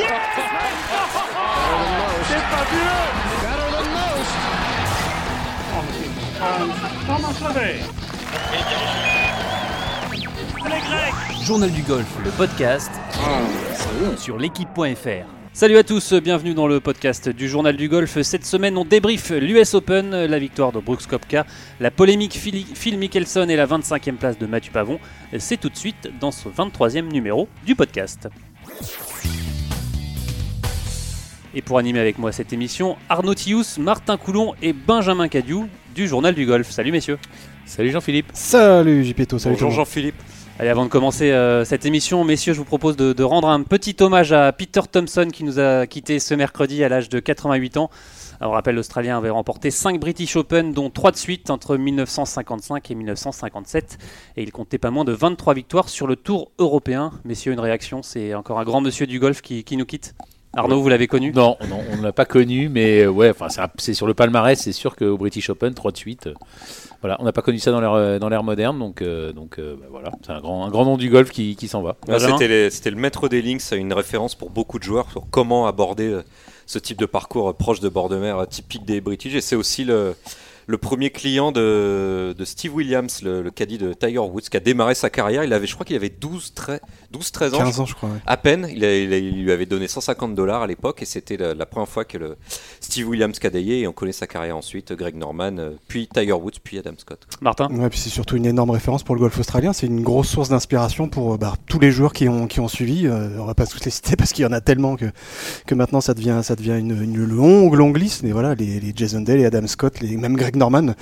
C'est fabuleux Journal du golf, le podcast sur l'équipe.fr. Salut à tous, bienvenue dans le podcast du Journal du Golf. Cette semaine, on débrief l'US Open, la victoire de Brooks Kopka, la polémique Phil Phil Mickelson et la 25e place de Mathieu Pavon. C'est tout de suite dans ce 23e numéro du podcast. Et pour animer avec moi cette émission, Arnaud Thius, Martin Coulon et Benjamin Cadieu du Journal du Golf. Salut messieurs. Salut Jean-Philippe. Salut JPTO, salut Bonjour. Jean-Philippe. Allez, avant de commencer euh, cette émission, messieurs, je vous propose de, de rendre un petit hommage à Peter Thompson qui nous a quitté ce mercredi à l'âge de 88 ans. Alors, on rappelle, l'Australien avait remporté 5 British Open, dont 3 de suite entre 1955 et 1957. Et il comptait pas moins de 23 victoires sur le Tour européen. Messieurs, une réaction C'est encore un grand monsieur du golf qui, qui nous quitte Arnaud, vous l'avez connu? Non, non, on ne l'a pas connu, mais euh, ouais, enfin, c'est sur le palmarès, c'est sûr qu'au British Open, 3 de suite. euh, voilà, on n'a pas connu ça dans l'ère euh, dans moderne, donc, euh, donc euh, bah, voilà, c'est un grand, un grand nom du golf qui, qui s'en va. Ah, C'était le maître des links, c'est une référence pour beaucoup de joueurs sur comment aborder ce type de parcours proche de bord de mer typique des British. Et c'est aussi le, le premier client de, de Steve Williams, le, le caddie de Tiger Woods, qui a démarré sa carrière. Il avait, je crois qu'il avait 12, 13, 12, 13 ans. 15 ans, je crois. ouais. À peine, il, a- il a- il lui avait donné 150 dollars à l'époque et c'était la, la première fois que le Steve Williams cadayait et on connaît sa carrière ensuite, Greg Norman, euh, puis Tiger Woods, puis Adam Scott. Martin? Ouais, puis c'est surtout une énorme référence pour le golf australien. C'est une grosse source d'inspiration pour euh, bah, tous les joueurs qui ont, qui ont suivi. Euh, on va pas tous les citer parce qu'il y en a tellement que, que maintenant ça devient, ça devient une, une longue, longue liste. Mais voilà, les, les Jason Day, les Adam Scott, les, même Greg Norman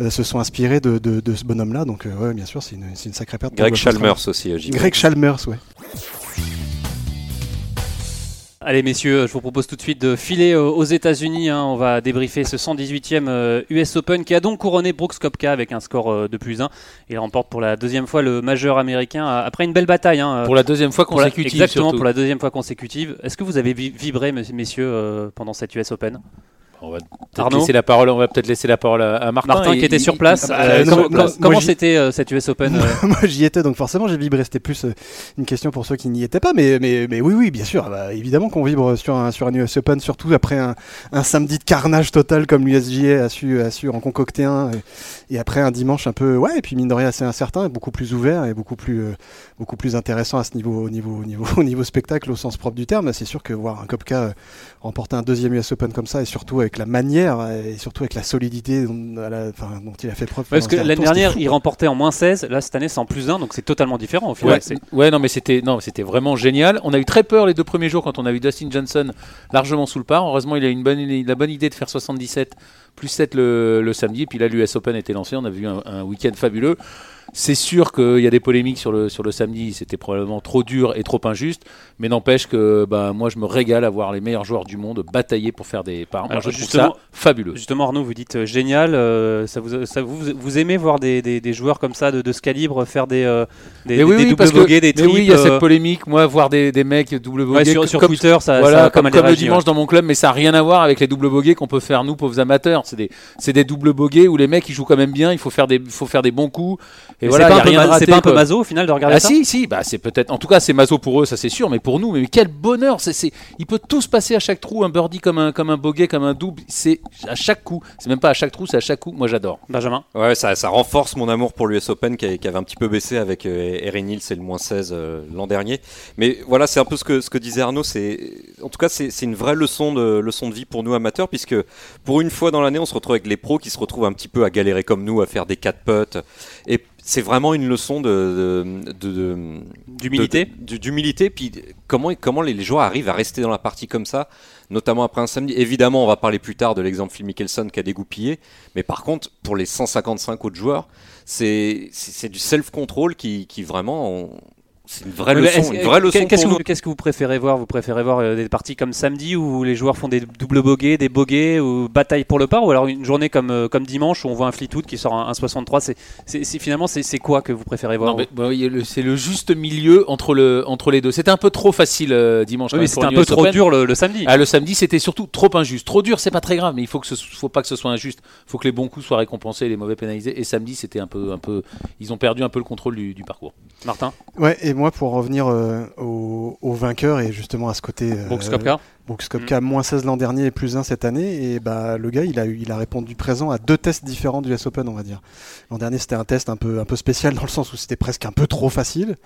euh, se sont inspirés de, de, de ce bonhomme-là. Donc, euh, ouais, bien sûr, c'est une, sacrée perte. Greg. Chalmers aussi. euh, Greg Chalmers, ouais. Allez messieurs, je vous propose tout de suite de filer aux États-Unis. hein. On va débriefer ce 118e euh, US Open qui a donc couronné Brooks Kopka avec un score de plus 1. Il remporte pour la deuxième fois le majeur américain après une belle bataille. hein, Pour la deuxième fois pour la- consécutive, exactement, surtout. pour la deuxième fois consécutive. Est-ce que vous avez vi- vibré, mes- messieurs, pendant cette US Open? On va peut-être laisser la parole. On va peut-être laisser la parole à, à Martin. Martin Et qui était sur place. il- euh, euh, comment non, comment- moi, comment j'y- c'était euh, cette US Open euh, Moi j'y étais donc forcément j'ai vibré. C'était plus une question pour ceux qui n'y étaient pas, mais, mais, mais oui, oui, bien sûr. bah, évidemment qu'on vibre sur un, sur un US Open, surtout après un, un samedi de carnage total comme l'USGA a su, a su en concocter un, et, et après un dimanche un peu, ouais, et puis mine de rien assez incertain, beaucoup plus ouvert et beaucoup plus, euh, beaucoup plus intéressant à ce niveau, au niveau, au niveau, au niveau spectacle au sens propre du terme. C'est sûr que voir un Kopka remporter un deuxième US Open comme ça, et surtout avec la manière, et surtout avec la solidité dont, à la- enfin, dont il a fait preuve. Parce que l'année dernière, il remportait en moins 16. Là, cette année, c'est en plus 1. Donc c'est totalement différent au final. Ouais, ouais, non, mais c'était non, mais c'était vraiment génial. On a eu très peur les deux premiers jours quand on a vu Dustin Johnson largement sous le par. Heureusement, il a une bonne, la bonne idée de faire 77 plus 7 le, le samedi. Et puis là, l'US Open était lancé. On a vu un, un week-end fabuleux. C'est sûr qu'il y a des polémiques sur le, sur le samedi. C'était probablement trop dur et trop injuste. Mais n'empêche que bah, moi, je me régale à voir les meilleurs joueurs du monde batailler pour faire des parts. Moi, Alors, je trouve justement- ça fabuleux. Justement, Arnaud, vous dites euh, génial. euh, ça vous, ça vous, vous aimez voir des, des- des joueurs comme ça de, de ce calibre faire des, euh, des, Mais oui, des oui, doubles bogeys, des mais triples oui, il y a cette polémique. Moi, voir des, des mecs double ouais, bogey sur, sur comme, Twitter, ça, ça voilà, a pas comme, comme le réagi, dimanche dans mon club, mais ça n'a rien à voir avec les doubles bogeys qu'on peut faire nous, pauvres amateurs. C'est des, doubles bogeys où les mecs ils jouent quand même bien. Il faut faire des, il faut faire des bons coups. Et voilà, c'est pas, rien c'est raté, pas un peu maso au final de regarder Ah ça si, si, bah c'est peut-être. En tout cas, c'est maso pour eux, ça c'est sûr. Mais pour nous, mais quel bonheur c'est, c'est- Il peut tout se passer à chaque trou, un birdie comme un, comme un bogey, comme un double. C'est à chaque coup. C'est même pas à chaque trou, c'est à chaque coup. Moi, j'adore. Benjamin Ouais, ça, ça renforce mon amour pour l'US Open qui, avait un petit peu baissé avec euh, Erin Hills et le moins 16 euh, l'an dernier. Mais voilà, c'est un peu ce que, ce que disait Arnaud. C'est, en tout cas, c'est c'est une vraie leçon de, leçon de vie pour nous amateurs, puisque pour une fois dans l'année, on se retrouve avec les pros qui se retrouvent un petit peu à galérer comme nous, à faire des 4 putts. Et c'est vraiment une leçon de, D'humilité d'humilité. Puis comment, comment les, les joueurs arrivent à rester dans la partie comme ça, notamment après un samedi? Évidemment, on va parler plus tard de l'exemple Phil Mickelson qui a dégoupillé. Mais par contre, pour les 155 autres joueurs, c'est c'est- c'est du self-control qui, qui vraiment. on- c'est une vraie leçon. est-ce- Une vraie leçon Qu'est-ce que, vous, qu'est-ce que vous préférez voir? Vous préférez voir euh, des parties comme samedi où les joueurs font des doubles bogeys, des bogeys ou bataille pour le par ou alors une journée comme, euh, comme dimanche où on voit un Fleetwood qui sort un, un 63 c'est, c'est, c'est- Finalement, c'est, c'est quoi que vous préférez voir Non, mais, bah, le- c'est le juste milieu entre, le, entre les deux. C'était un peu trop facile euh, dimanche. Oui, mais c'était un peu trop Open. dur le, le samedi. Ah, le samedi, c'était surtout trop injuste. Trop dur, c'est pas très grave, mais il faut que ce faut pas que ce soit injuste. Il faut que les bons coups soient récompensés et les mauvais pénalisés. Et samedi, c'était un peu, un peu, ils ont perdu un peu le contrôle du, du parcours. Martin? Ouais, et moi pour revenir euh, au, vainqueur et justement à ce côté. euh, Brooks Koepka. Brooks Koepka, moins 16 l'an dernier et plus 1 cette année. Et bah, le gars, il a, il a répondu présent à deux tests différents du US Open, on va dire. L'an dernier, c'était un test un peu, un peu spécial dans le sens où c'était presque un peu trop facile.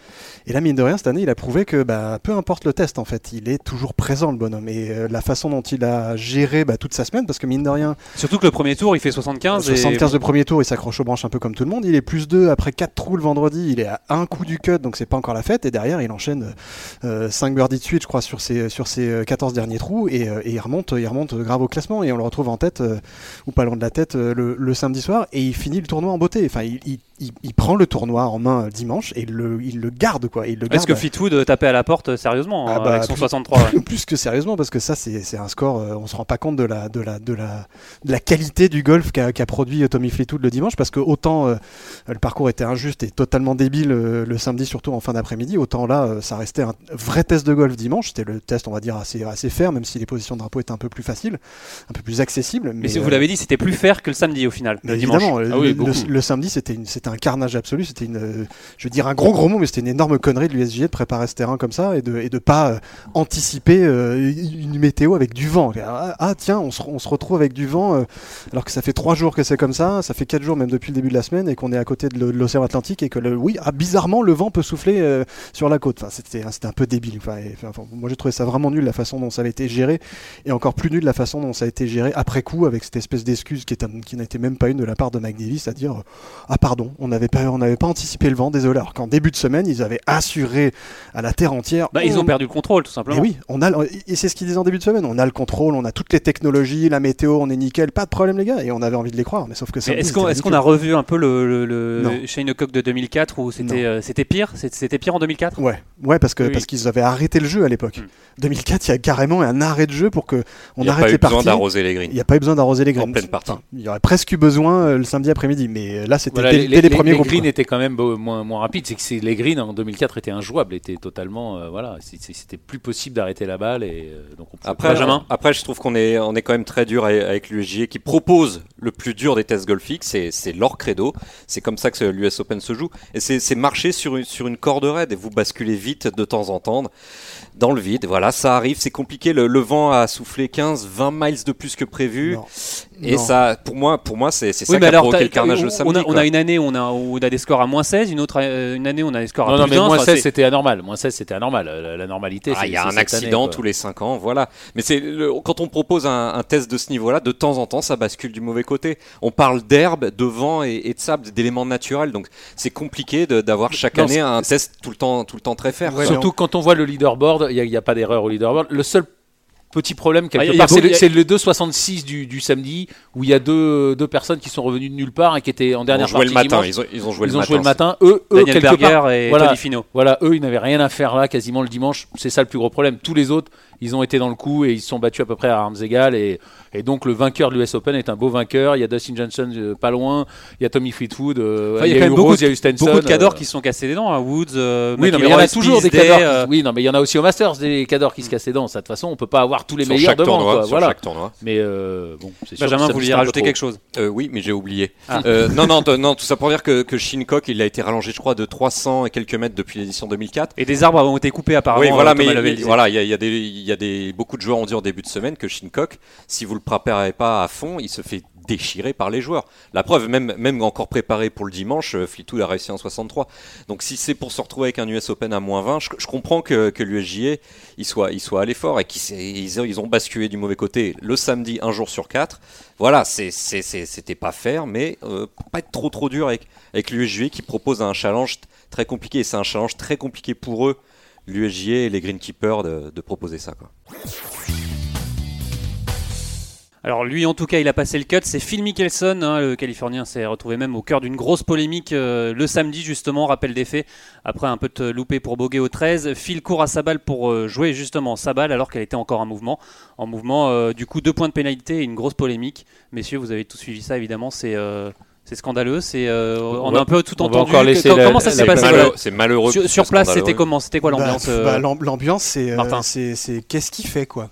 Et là, mine de rien, cette année, il a prouvé que bah, peu importe le test, en fait, il est toujours présent, le bonhomme. Et euh, la façon dont il a géré bah, toute sa semaine, parce que mine de rien, Surtout que le premier tour, il fait 75. et- 75 de premier tour, il s'accroche aux branches un peu comme tout le monde. Il est plus 2 après 4 trous le vendredi. Il est à un coup du cut, donc c'est pas encore la fête. Et derrière, il enchaîne 5 birdies de suite, je crois, sur ses, sur ses euh, 14 derniers Et, euh, et il, remonte, il remonte grave au classement. Et on le retrouve en tête, euh, ou pas loin de la tête, euh, le, samedi soir. Et il finit le tournoi en beauté. Enfin, il- il- il prend le tournoi en main euh, dimanche et il le, il le garde, quoi. Il le Est-ce que Fleetwood tapait à la porte euh, sérieusement Ah hein, bah, avec son plus- 63 ouais. plus que sérieusement parce que ça c'est c'est un score euh, on se rend pas compte de la de la de la de la qualité du golf qu'a qu'a produit euh, Tommy Fleetwood le dimanche parce que autant euh, le parcours était injuste et totalement débile euh, le samedi surtout en fin d'après-midi autant là euh, ça restait un vrai test de golf dimanche c'était le test on va dire assez assez ferme même si les positions de drapeau étaient un peu plus faciles un peu plus accessibles mais, Mais si vous euh, l'avez dit, c'était plus fair que le samedi au final. le dimanche. Ah oui, le- le samedi c'était une- c'était un carnage absolu, c'était une, euh, je veux dire un gros gros mot, mais c'était une énorme connerie de l'USG de préparer ce terrain comme ça et de et de pas euh, anticiper euh, une météo avec du vent. Ah, ah, tiens, on se, on se retrouve avec du vent alors que ça fait trois jours que c'est comme ça, ça fait quatre jours même depuis le début de la semaine et qu'on est à côté de l'o- de l'océan Atlantique et que le, oui, ah, bizarrement le vent peut souffler sur la côte. Enfin, c'était un peu débile. Enfin, moi j'ai trouvé ça vraiment nul la façon dont ça avait été géré et encore plus nul la façon dont ça a été géré après coup avec cette espèce d'excuse qui, qui n'était même pas une de la part de Mike Davis, à dire ah pardon, on n'avait pas on n'avait pas anticipé le vent, désolé. Alors qu'en début de semaine ils avaient assuré à la terre entière. Bah, ils on- ont perdu le contrôle tout simplement. oui, on a, et c'est ce qu'ils disaient en début de semaine. On a le contrôle, on a toutes les technologies, la météo, on est nickel, pas de problème les gars. Et on avait envie de les croire, mais sauf que ça. Est-ce qu'on est-ce qu'on a revu un peu le, le, le Non. Shane Cock de 2004 où c'était euh, c'était pire? C'était c'était pire en 2004 Ouais, ouais, parce que Oui. parce qu'ils avaient arrêté le jeu à l'époque. Hmm. 2004, il y a carrément un arrêt de jeu pour que on Il n'y a arrête pas eu les besoin parties. d'arroser les greens. Il n'y a pas eu besoin d'arroser les greens. En pleine partie. Enfin, il y aurait presque eu besoin euh, le samedi après-midi, mais euh, là c'était Voilà, dès, les, dès les les- premiers les groupes. greens étaient quand même beau- moins, moins rapides. C'est que les greens en 2004 étaient injouables, étaient totalement. euh, voilà, c'était plus possible d'arrêter la balle et euh, donc on pouvait Après, pas- Benjamin après, je trouve qu'on est, on est quand même très dur avec- l'USJ qui propose le plus dur des tests golfiques, c'est, c'est leur credo. C'est comme ça que l'US Open se joue. Et c'est, c'est marcher sur une, sur une corde raide et vous basculez vite de temps en temps dans le vide. Voilà, ça arrive, c'est compliqué. Le, le vent a soufflé 15, 20 miles de plus que prévu. Non. Et Non. ça, pour moi, pour moi, c'est, Oui, ça mais qui a provoqué le carnage on, le samedi. on a, on quoi. a une année où on a, où on a des scores à moins 16, une autre euh, une année où on a des scores à Non, non, plus mais d'un. moins Enfin, 16 c'est- c'était anormal. Moins 16 c'était anormal. La, la normalité, Ah, c'est il y a un accident année, tous les 5 ans, voilà. Mais c'est quand on propose un, un test de ce niveau-là, de temps en temps, ça bascule du mauvais côté. On parle d'herbe, de vent et, et de sable, d'éléments naturels, donc c'est compliqué d'avoir chaque Non, année un test tout le temps, tout le temps très. Ouais, quoi. Surtout quand on voit le leaderboard, il n'y a, pas d'erreur au leaderboard. Le seul petit problème, quelque Ah, part, c'est beau- le, y a- c'est le 2,66 du, du samedi, où il y a deux, deux personnes qui sont revenues de nulle part et qui étaient en Ils ont dernière joué partie le matin. Ils ont, ils ont joué Ils le ont matin. joué le matin. Eux, eux Daniel quelque part, Berger et voilà. Tony Fino. Voilà, eux, ils n'avaient rien à faire là, quasiment le dimanche. C'est ça le plus gros problème. Tous les autres, ils ont été dans le coup et ils se sont battus à peu près à armes égales. Et, et donc, le vainqueur de l'US Open est un beau vainqueur. Il y a Dustin Johnson euh, pas loin. Il y a Tommy Fleetwood. euh, Enfin, il y a y quand a eu même beaucoup Rose, de- il y a eu Stenson. Beaucoup de cadors euh, qui se sont cassés les dents, hein, Woods, euh, Oui, non, mais il y en a toujours des cadors. qui- euh, Oui, non, mais il y en a aussi au Masters des cadors qui se cassent les dents. Ça, de toute façon, on peut pas avoir tous les Sur meilleurs chaque devant. tournoi. quoi. sur Voilà. chaque tournoi. Mais euh, bon, c'est Benjamin, vous vouliez rajouter quelque chose? Euh, oui, mais j'ai oublié. Ah. Euh, non, non, non, tout ça pour dire que, que Shinnecock, il a été rallongé, je crois, de 300 et quelques mètres depuis l'édition 2004. Et des arbres ont été coupés apparemment. Oui, voilà, euh, mais voilà, il y a, des, y a des, beaucoup de joueurs ont dit en début de semaine que Shinnecock, si vous le préparez pas à fond, il se fait déchirer par les joueurs. La preuve, même, même encore préparé pour le dimanche, euh, Fleetwood a réussi en 63. Donc si c'est pour se retrouver avec un US Open à moins 20, je, comprends que, que l'USJA il soit, il soit allé fort et qu'ils ils, ont- basculé du mauvais côté le samedi un jour sur quatre. Voilà, c'était pas faire, mais euh, pas être trop trop dur avec, avec l'USJA qui propose un challenge très compliqué. C'est un challenge très compliqué pour eux, l'USJA et les Greenkeepers, de, de proposer ça. Alors lui en tout cas il a passé le cut, c'est Phil Mickelson, hein, le Californien s'est retrouvé même au cœur d'une grosse polémique euh, le samedi justement, rappel des faits, après un peu de loupé pour Boguet au 13, Phil court à sa balle pour euh, jouer justement sa balle alors qu'elle était encore en mouvement, en mouvement euh, du coup deux points de pénalité et une grosse polémique, messieurs vous avez tous suivi ça évidemment, c'est... euh, c'est scandaleux, c'est euh, on, a un peu tout entendu. encore laisser Co- la- comment ça s'est passé malheureux, voilà. c'est malheureux. Sur, place, c'était comment? C'était quoi l'ambiance Bah, euh, bah, l'am- L'ambiance, c'est, euh, Martin. c'est, c'est qu'est-ce qu'il fait quoi?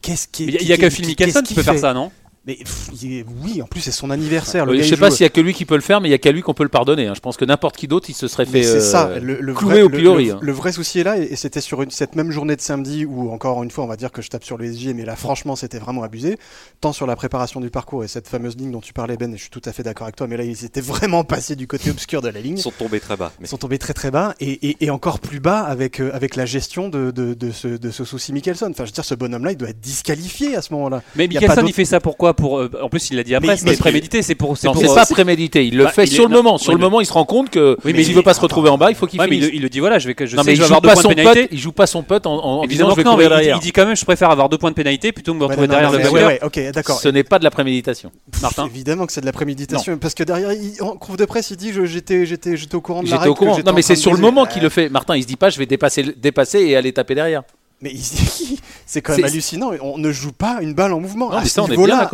Qu'est-ce qui Il y a- y a que Phil Mickelson qui peut faire ça, non? Mais pff, il est- oui, en plus c'est son anniversaire. Le Oui, gars, je sais pas s'il y a que lui qui peut le faire, mais il y a qu'à lui qu'on peut le pardonner. hein. Je pense que n'importe qui d'autre, il se serait Mais fait c'est ça, euh, le, le clouer vrai, au pilori. le- hein. le vrai souci est là, et, c'était sur une- cette même journée de samedi où, encore une fois, on va dire que je tape sur le SJ, mais là, franchement, c'était vraiment abusé. Tant sur la préparation du parcours et cette fameuse ligne dont tu parlais, Ben, et je suis tout à fait d'accord avec toi, mais là, ils étaient vraiment passés du côté obscur de la ligne. Ils sont tombés très bas. Mais Ils sont tombés très très bas et, et- et encore plus bas avec, euh, avec la gestion de, de, de ce, de ce souci Mickelson. Enfin, je veux dire, ce bonhomme-là, il doit être disqualifié à ce moment-là. Mais Mickelson, il fait ça pourquoi pour, euh, En plus, il l'a dit après, mais- prémédité. C'est pour. C'est euh, pas prémédité. Il le Bah, fait il sur est- le non, moment. Sur le moment, il se rend compte que Oui, mais s'il il- veut pas se retrouver en bas, il faut qu'il Ouais, mais il, finisse. le- il le dit voilà, je vais que je Non, sais mais que il je vais joue avoir deux pas points son de pénalité. Il joue pas son putt en, en disant Évidemment je vais courir mais il- derrière. il, dit quand même je préfère avoir deux points de pénalité plutôt que me retrouver derrière le d'accord. Ce n'est pas de la préméditation. Martin. Évidemment que c'est de la préméditation, parce que derrière, il- en conf de presse, il dit j'étais j'étais j'étais au courant de la J'étais au courant. Non, mais c'est sur le moment qu'il le fait. Martin, il se dit pas je vais dépasser, dépasser et aller taper derrière. Mais il- c'est quand même hallucinant. On ne joue pas une balle en mouvement. Non, à ce ça, on est bien niveau-là,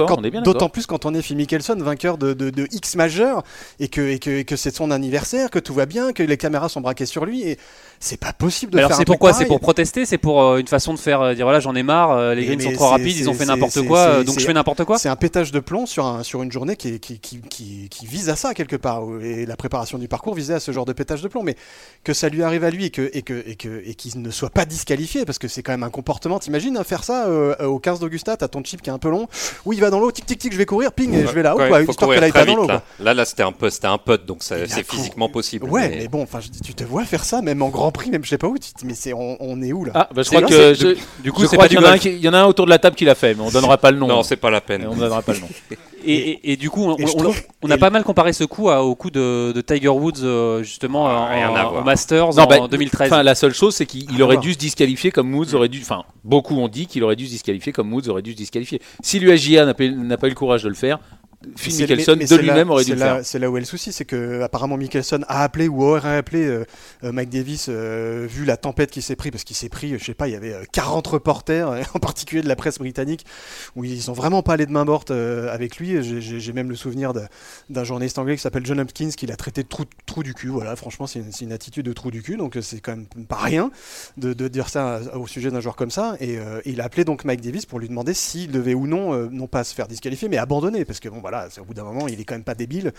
D'autant plus quand on est Phil Mickelson, vainqueur de, de- de X majeur, et que, et que, et que c'est son anniversaire, que tout va bien, que les caméras sont braquées sur lui. Et c'est pas possible de Alors faire c'est pourquoi C'est pour protester C'est pour euh, une façon de faire euh, dire voilà j'en ai marre, euh, les greens sont trop rapides, ils ont fait n'importe quoi, euh, donc je fais n'importe quoi. C'est un pétage de plomb sur, un, sur une journée qui, qui, qui, qui, qui vise à ça quelque part. Et la préparation du parcours visait à ce genre de pétage de plomb. Mais que ça lui arrive à lui et que et que et que et qu'il ne soit pas disqualifié parce que c'est quand même un comportement. T'imagines hein, faire ça euh, au 15 d'Augusta, t'as ton chip qui est un peu long. Oui, il va dans l'eau, tic tic tic, je vais courir, ping, et je vais là-haut, Ouais, quoi, faut histoire courir qu'elle aille très pas dans vite, l'eau. là. Là, là, c'était un un putt, donc c'est physiquement possible. Ouais, mais- bon, tu te vois faire ça, même en Grand Prix, même je sais pas où. tu te dis, mais c'est on, on est où là? Ah, bah, je crois que c'est- je, Du coup, je c'est crois pas qu'il du y, en a un golf. qui- il y en a un autour de la table qui l'a fait, mais on donnera pas le nom. Non, c'est pas la peine. Et on donnera pas le nom. Et, et- et du coup, on, Et je on- trouve- on a et- pas mal comparé ce coup à- au coup de, de Tiger Woods euh, justement Ah, en- rien à en- voir. au Masters Non, en bah, 2013. Enfin, la seule chose, c'est qu'il il à aurait dû se disqualifier comme Moods aurait dû. Enfin, beaucoup ont dit qu'il aurait dû se disqualifier comme Moods aurait dû se disqualifier. Si l'USJA n'a pas, n'a pas eu le courage de le faire, Phil C'est- Mickelson de lui-même aurait dû le faire. C'est là où est le souci, c'est que apparemment Mickelson a appelé ou aurait appelé euh, euh, Mike Davis euh, vu la tempête qui s'est pris parce qu'il s'est pris, je sais pas, il y avait euh, 40 reporters, euh, en particulier de la presse britannique, où ils sont vraiment pas allés de main morte euh, avec lui. J'ai- même le souvenir d'un journaliste anglais qui s'appelle John Hopkins qui l'a traité de trou, trou du cul. Voilà, franchement, c'est une, attitude de trou du cul, donc c'est quand même pas rien de, de dire ça au sujet d'un joueur comme ça. Et il a appelé donc Mike Davis pour lui demander s'il devait ou non, non pas se faire disqualifier, mais abandonner, parce que bon voilà, au bout d'un moment, il est quand même pas débile.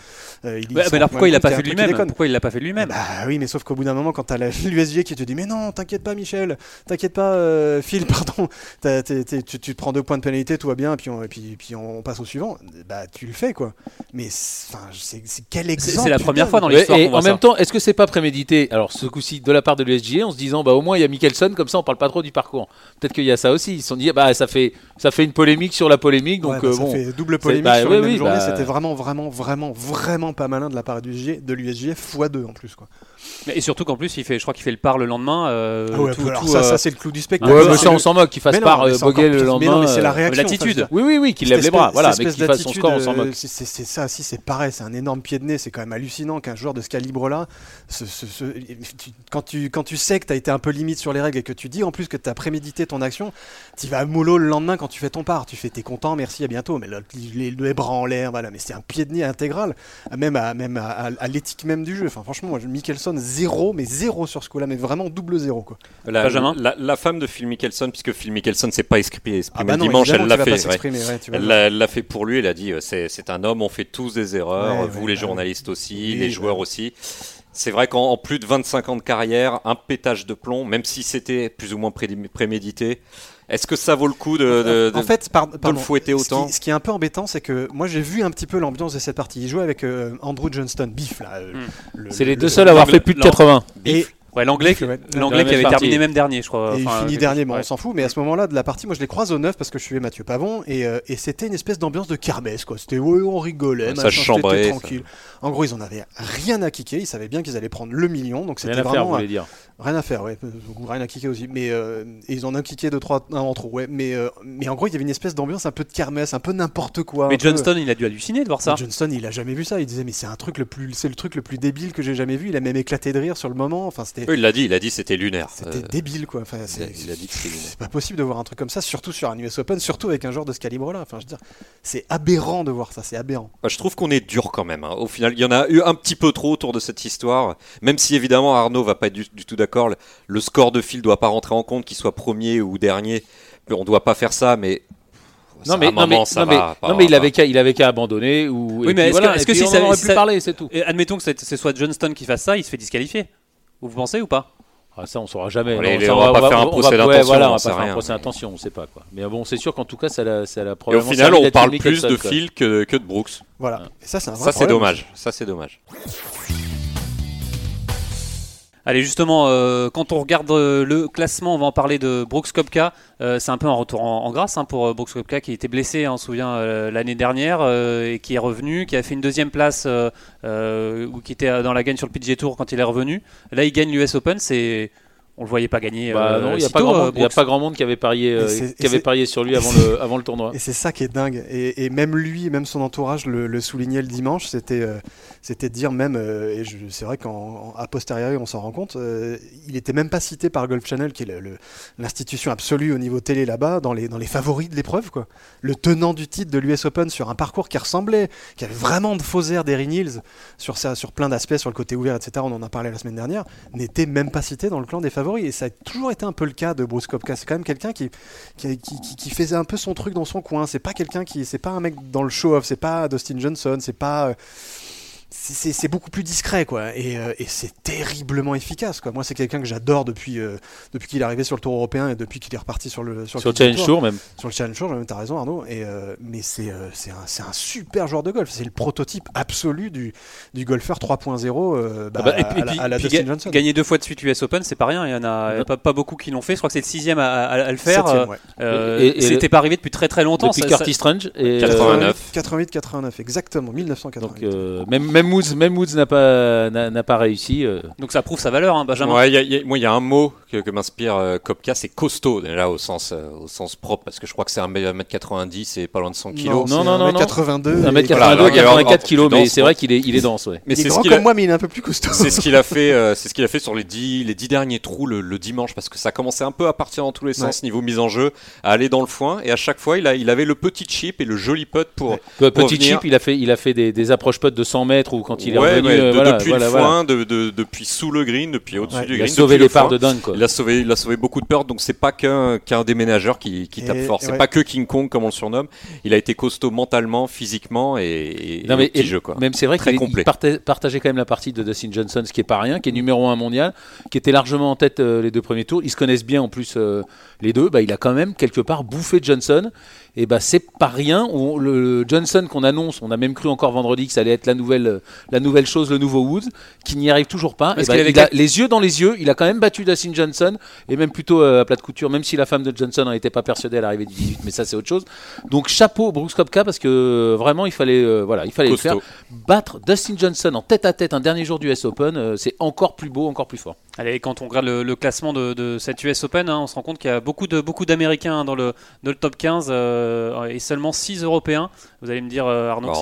Euh, il, Ouais, mais alors pourquoi il l'a pas fait lui-même. Pourquoi il l'a pas fait lui-même Bah oui, mais sauf qu'au bout d'un moment, quand t'as la- l'USG qui te dit Mais non, t'inquiète pas, Michel, t'inquiète pas, euh, Phil, pardon, t'as- tu, tu te prends deux points de pénalité, tout va bien, et puis on, et puis, puis on passe au suivant. Bah tu le fais, quoi. Mais c'est quel exemple c'est la tu première fois dans l'histoire et voit en ça. même temps, est-ce que c'est pas prémédité? Alors, ce coup-ci, de la part de l'USGA, en se disant, bah au moins il y a Mickelson, comme ça on parle pas trop du parcours. Peut-être qu'il y a ça aussi. Ils se sont dit, bah ça fait, ça fait une polémique sur la polémique, donc Ouais, bah, euh, ça bon. fait double polémique bah, sur oui, oui, journée. bah- C'était vraiment, vraiment, vraiment, vraiment pas malin de la part de l'USG x2 en plus. Quoi. Et surtout qu'en plus, il fait, je crois qu'il fait le par le lendemain. euh, Ah ouais, tout- alors tout, ça, euh, ça c'est le clou du spectacle. Ouais, mais ça on s'en moque, qu'il fasse non, part mais euh, plus- le mais lendemain. non, mais c'est la réaction. l'attitude. enfin, Oui, oui, oui, qu'il lève les bras. Voilà, mais qu'il fasse son score, on s'en moque. c'est- ça aussi, c'est pareil, c'est un énorme pied de nez. C'est quand même hallucinant qu'un joueur de ce calibre-là, ce- ce- ce- tu- quand, tu, quand tu sais que tu as été un peu limite sur les règles et que tu dis en plus que tu as prémédité ton action, tu vas à mollo le lendemain quand tu fais ton part. Tu fais t'es content, merci, à bientôt. Mais les, les bras en l'air, voilà. Mais c'est un pied de nez intégral, même à, même à, à- à l'éthique même du jeu. Enfin, franchement, moi, Mickelson, zéro, mais zéro sur ce coup-là, mais vraiment double zéro. Quoi. La, Benjamin la, la femme de Phil Mickelson, puisque Phil Mickelson s'est pas exprimé, exprimé Ah bah non, dimanche, elle l'a fait. ouais. ouais, Elle l'a fait pour lui, elle a dit euh, c'est c'est un homme, on fait tous des erreurs, Ouais, vous ouais, les bah journalistes aussi, Oui, les bah joueurs aussi. C'est vrai qu'en en plus de 25 ans de carrière, un pétage de plomb, même si c'était plus ou moins pré- prémédité, est-ce que ça vaut le coup de, de- en de- fait, par- de pardon, le fouetter ce qui- autant Ce qui, est un peu embêtant, c'est que moi j'ai vu un petit peu l'ambiance de cette partie. Il jouait avec euh, Andrew Johnston, Biff là. euh, Hmm. le- C'est les le- deux seuls à avoir fait plus de l'angle- 80. Et, Ouais, l'anglais, l'anglais qui avait terminé même dernier, je crois. Et il finit quelque- dernier, bon, ouais. on s'en fout, mais à ce moment-là de la partie, moi je les croise au neuf parce que je suivais Mathieu Pavon et, euh, et c'était une espèce d'ambiance de kermesse quoi. C'était ouais, on rigolait, Ouais, ça machin, chambrait, ça. tranquille. En gros, ils en avaient rien à kicker, ils savaient bien qu'ils allaient prendre le million, donc Rien c'était à faire, vraiment vous voulez dire. Rien à faire, ouais. Ou Rien à kicker aussi. Mais euh, et ils en ont kické deux, trois, un en trop, ouais. Mais, euh, mais en gros, il y avait une espèce d'ambiance un peu de kermesse, un peu n'importe quoi. Mais peu- Johnston, il a dû halluciner de voir ça. Johnston, il a jamais vu ça. Il disait, mais c'est un truc le plus, c'est le truc le plus débile que j'ai jamais vu. Il a même éclaté de rire sur le moment. Enfin, c'était, Oui, il l'a dit, il a dit c'était lunaire. c'était Euh, débile, quoi. Enfin, il, a, c'est, il a dit que c'était lunaire. c'est pas possible de voir un truc comme ça, surtout sur un US Open, surtout avec un joueur de ce calibre-là. Enfin, je veux dire, c'est aberrant de voir ça. C'est aberrant. Bah, je trouve qu'on est dur quand même. hein. Au final, il y en a eu un petit peu trop autour de cette histoire. Même si évidemment Arnaud va pas être du, du tout d'accord. Le, le score de fil doit pas rentrer en compte, qu'il soit premier ou dernier. On doit pas faire ça, mais Non mais, non, mais, ça non, mais- va, pas- non, mais il avait qu'à il avait qu'à abandonner ou Oui, et mais puis est-ce que- est-ce que si on ça- aurait si ça- parlé, c'est tout. Et admettons que c'est- ce soit Johnston qui fasse ça, il se fait disqualifier. Vous pensez ou pas? Ah, ça on saura jamais. Allez, Non, les- ça, on va pas faire un on procès ouais, d'intention, voilà, on on va pas faire un procès d'intention, on sait pas quoi. Mais bon, c'est sûr qu'en tout cas, ça l'a ça l'a Et au final, on parle plus de. Phil que, que de Brooks. Voilà. Et ça, c'est un vrai Ça, c'est dommage. Ça, c'est dommage. Allez, justement, euh, quand on regarde euh, le classement, on va en parler de Brooks Kopka. Euh, c'est un peu un retour en, grâce hein, pour Brooks Kopka qui était blessé, hein, on se souvient, l'année dernière et qui est revenu, qui a fait une deuxième place ou qui était dans la gagne sur le PGA Tour quand il est revenu. Là, il gagne l'US Open. C'est on le voyait pas gagner. Bah euh, non, il n'y a, euh, monde- il y a Brooks. pas grand monde qui avait parié, euh, qui avait parié sur lui avant le, avant le tournoi. Et c'est ça qui est dingue. Et, et même lui, même son entourage le, le soulignait le dimanche. C'était, euh, c'était de dire même, euh, et je- c'est vrai qu'à posteriori on s'en rend compte, euh, il était même pas cité par Golf Channel, qui est le- le- l'institution absolue au niveau télé là-bas, dans les, dans les favoris de l'épreuve. Quoi. Le tenant du titre de l'US Open sur un parcours qui ressemblait, qui avait vraiment de faux airs d'Erin Hills sur, ça, sur plein d'aspects, sur le côté ouvert, etc. On en a parlé la semaine dernière, n'était même pas cité dans le clan des favoris. Et ça a toujours été un peu le cas de Bruce Kopka. C'est quand même quelqu'un qui, qui, qui, faisait un peu son truc dans son coin. C'est pas quelqu'un qui, c'est pas un mec dans le show-off. C'est pas Dustin Johnson. C'est pas, euh, c'est- beaucoup plus discret, quoi. Et, euh, et c'est terriblement efficace, quoi. Moi, c'est quelqu'un que j'adore depuis, euh, depuis qu'il est arrivé sur le Tour européen et depuis qu'il est reparti sur le Sur le Challenge Tour. Tour même. Sur le Challenge Tour, t'as raison Arnaud, et, euh, mais c'est euh, c'est un, c'est un super joueur de golf, c'est le prototype absolu du, du golfeur 3.0 euh, bah, Ah bah, et puis, à, la- à la puis Dustin Johnson. gagner deux fois de suite US Open, c'est pas rien. Il y en a, il y a pas, pas beaucoup qui l'ont fait. Je crois que c'est le sixième à, à- à le faire. Ouais. euh, C'était le- pas arrivé depuis très très longtemps. Depuis Ça- Curtis Strange. Et, euh, 89. 88, 89, exactement, 1988. donc euh, même, même Woods, même Woods n'a pas, n'a pas réussi. euh. donc ça prouve sa valeur, hein, Benjamin. Ouais, il y a- il y a- moi, il y a un mot que, que m'inspire euh, Kopka, c'est costaud, déjà au sens, euh, au sens propre, parce que je crois que c'est 1m90 et pas loin de 100 kilos. Non, non, non, non. 82. 1m82, Voilà, alors, il y a 84 un- kilos, plus mais c'est vrai qu'il est, il est dense, ouais. Mais il est c'est ce grand qu'il comme a, moi, mais il est un peu plus costaud. c'est ce qu'il a fait, euh, c'est ce qu'il a fait sur les dix, les dix derniers trous le, le dimanche, parce que ça commençait un peu à partir dans tous les sens niveau mise en jeu, à aller dans le foin, et à chaque fois, il, a, il avait le petit chip et le joli putt pour. Ouais. Pe- Pour Petit venir- chip, il a fait, il a fait des, des approches potes de 100 mètres ou quand il est Ouais, revenu. ouais, euh, de- voilà, depuis voilà, le voilà. foin, de, de- depuis sous le green, depuis au-dessus Ouais, du Il a green. sauvé les le parts de dingue, quoi. Il a sauvé, il a sauvé beaucoup de peurs, donc c'est pas qu'un déménageur qui, qui tape Et- fort. C'est ouais. pas que King Kong comme on le surnomme. Il a été costaud mentalement, physiquement et, et, Non, mais petit et jeu quoi. Même c'est vrai Très qu'il parta- partageait quand même la partie de Dustin Johnson, ce qui est pas rien, qui est numéro un mondial, qui était largement en tête euh, les deux premiers tours. Ils se connaissent bien en plus euh, les deux. Bah, il a quand même quelque part bouffé Johnson. Et bah c'est pas rien. On- le Johnson qu'on annonce, on a même cru encore vendredi que ça allait être la nouvelle, la nouvelle chose, le nouveau Woods, qui n'y arrive toujours pas. Parce Et bah, qu'il avait il a quel- les yeux dans les yeux. Il a quand même battu Dustin Johnson et même plutôt euh, à plat de couture, même si la femme de Johnson n'en était pas persuadée à l'arrivée du 18, mais ça c'est autre chose. Donc chapeau Brooks Koepka parce que euh, vraiment il fallait, euh, voilà, il fallait le faire. Battre Dustin Johnson en tête à tête un dernier jour du US Open, euh, c'est encore plus beau, encore plus fort. Allez, quand on regarde le, le classement de, de cette US Open, hein, on se rend compte qu'il y a beaucoup de beaucoup d'Américains hein, dans le, dans le top 15 euh, et seulement 6 Européens. Vous allez me dire, euh, Arnaud, Bah,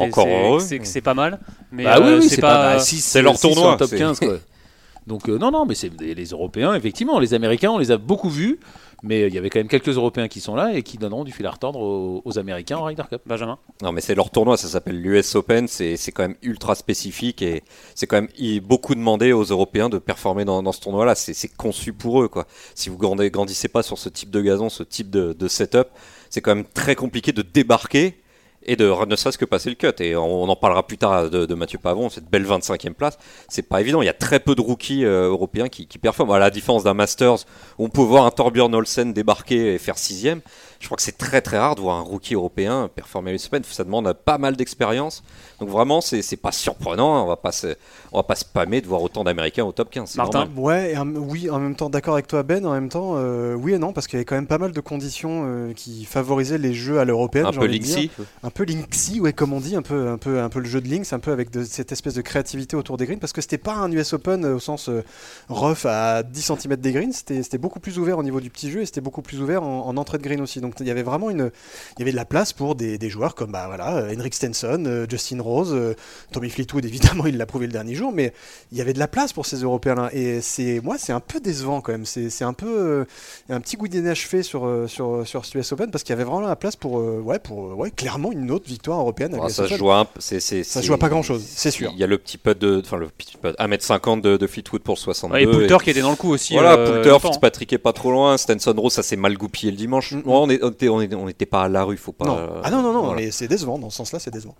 c'est- pas mal. Mais bah oui, euh, oui, c'est c'est pas. pas, c'est leur tournoi, top c'est- 15 quoi. Donc euh, non, non, mais c'est les Européens effectivement, les Américains on les a beaucoup vus, mais il y avait quand même quelques Européens qui sont là et qui donneront du fil à retordre aux, aux Américains en Ryder Cup. Benjamin? Non, mais c'est leur tournoi, ça s'appelle l'US Open, c'est c'est quand même ultra spécifique et c'est quand même beaucoup demandé aux Européens de performer dans, dans ce tournoi-là. C'est c'est conçu pour eux, quoi. Si vous grandissez pas sur ce type de gazon, ce type de, de setup, c'est quand même très compliqué de débarquer et de ne serait-ce que passer le cut. Et on, en parlera plus tard de, Mathieu Pavon, cette belle 25e place. C'est pas évident. Il y a très peu de rookies euh, européens qui, qui performent. À la différence d'un Masters, on peut voir un Torbjörn Olsen débarquer et faire sixième. Je crois que c'est très très rare de voir un rookie européen performer à l'US Open. Ça demande pas mal d'expérience. Donc vraiment, c'est c'est pas surprenant. On va pas se, on va pas spammer de voir autant d'Américains au top 15. c'est Martin. normal. Ouais, et oui, en même temps, d'accord avec toi, Ben. En même temps, euh, oui et non, parce qu'il y avait quand même pas mal de conditions euh, qui favorisaient les jeux à l'européenne. Un peu. Linksy. un peu Linksy, ouais, comme on dit, un peu, un peu, un peu le jeu de Lynx, un peu avec de, cette espèce de créativité autour des greens, parce que c'était pas un US Open euh, au sens euh, rough à 10 cm des greens, c'était c'était beaucoup plus ouvert au niveau du petit jeu et c'était beaucoup plus ouvert en, en entrée de green aussi. Donc il y avait vraiment une, il y avait de la place pour des, des joueurs comme bah voilà, euh, Henrik Stenson, euh, Justin Rose, euh, Tommy Fleetwood évidemment, il l'a prouvé le dernier jour, mais il y avait de la place pour ces Européens-là et c'est moi c'est un peu décevant quand même. C'est c'est un peu euh, un petit goût d'inachevé sur sur sur ce US Open parce qu'il y avait vraiment la place pour euh, ouais pour ouais clairement une autre victoire européenne. à Ouais, ça se joue un peu- c'est- c'est- Ça c'est- joue à pas grand-chose, c'est sûr. Il y a le petit putt de, enfin le petit putt, 1m50 de, de Fleetwood pour 62. Ouais, et Poulter qui était dans le coup aussi. Voilà, euh, Poulter. Fitzpatrick est pas trop loin, Stenson Rose, ça s'est mal goupillé le dimanche. Mm. Ouais, on est, on était, on n'était pas à la rue, faut pas. Non. ah non, non, non, voilà. mais c'est décevant, dans ce sens-là, c'est décevant.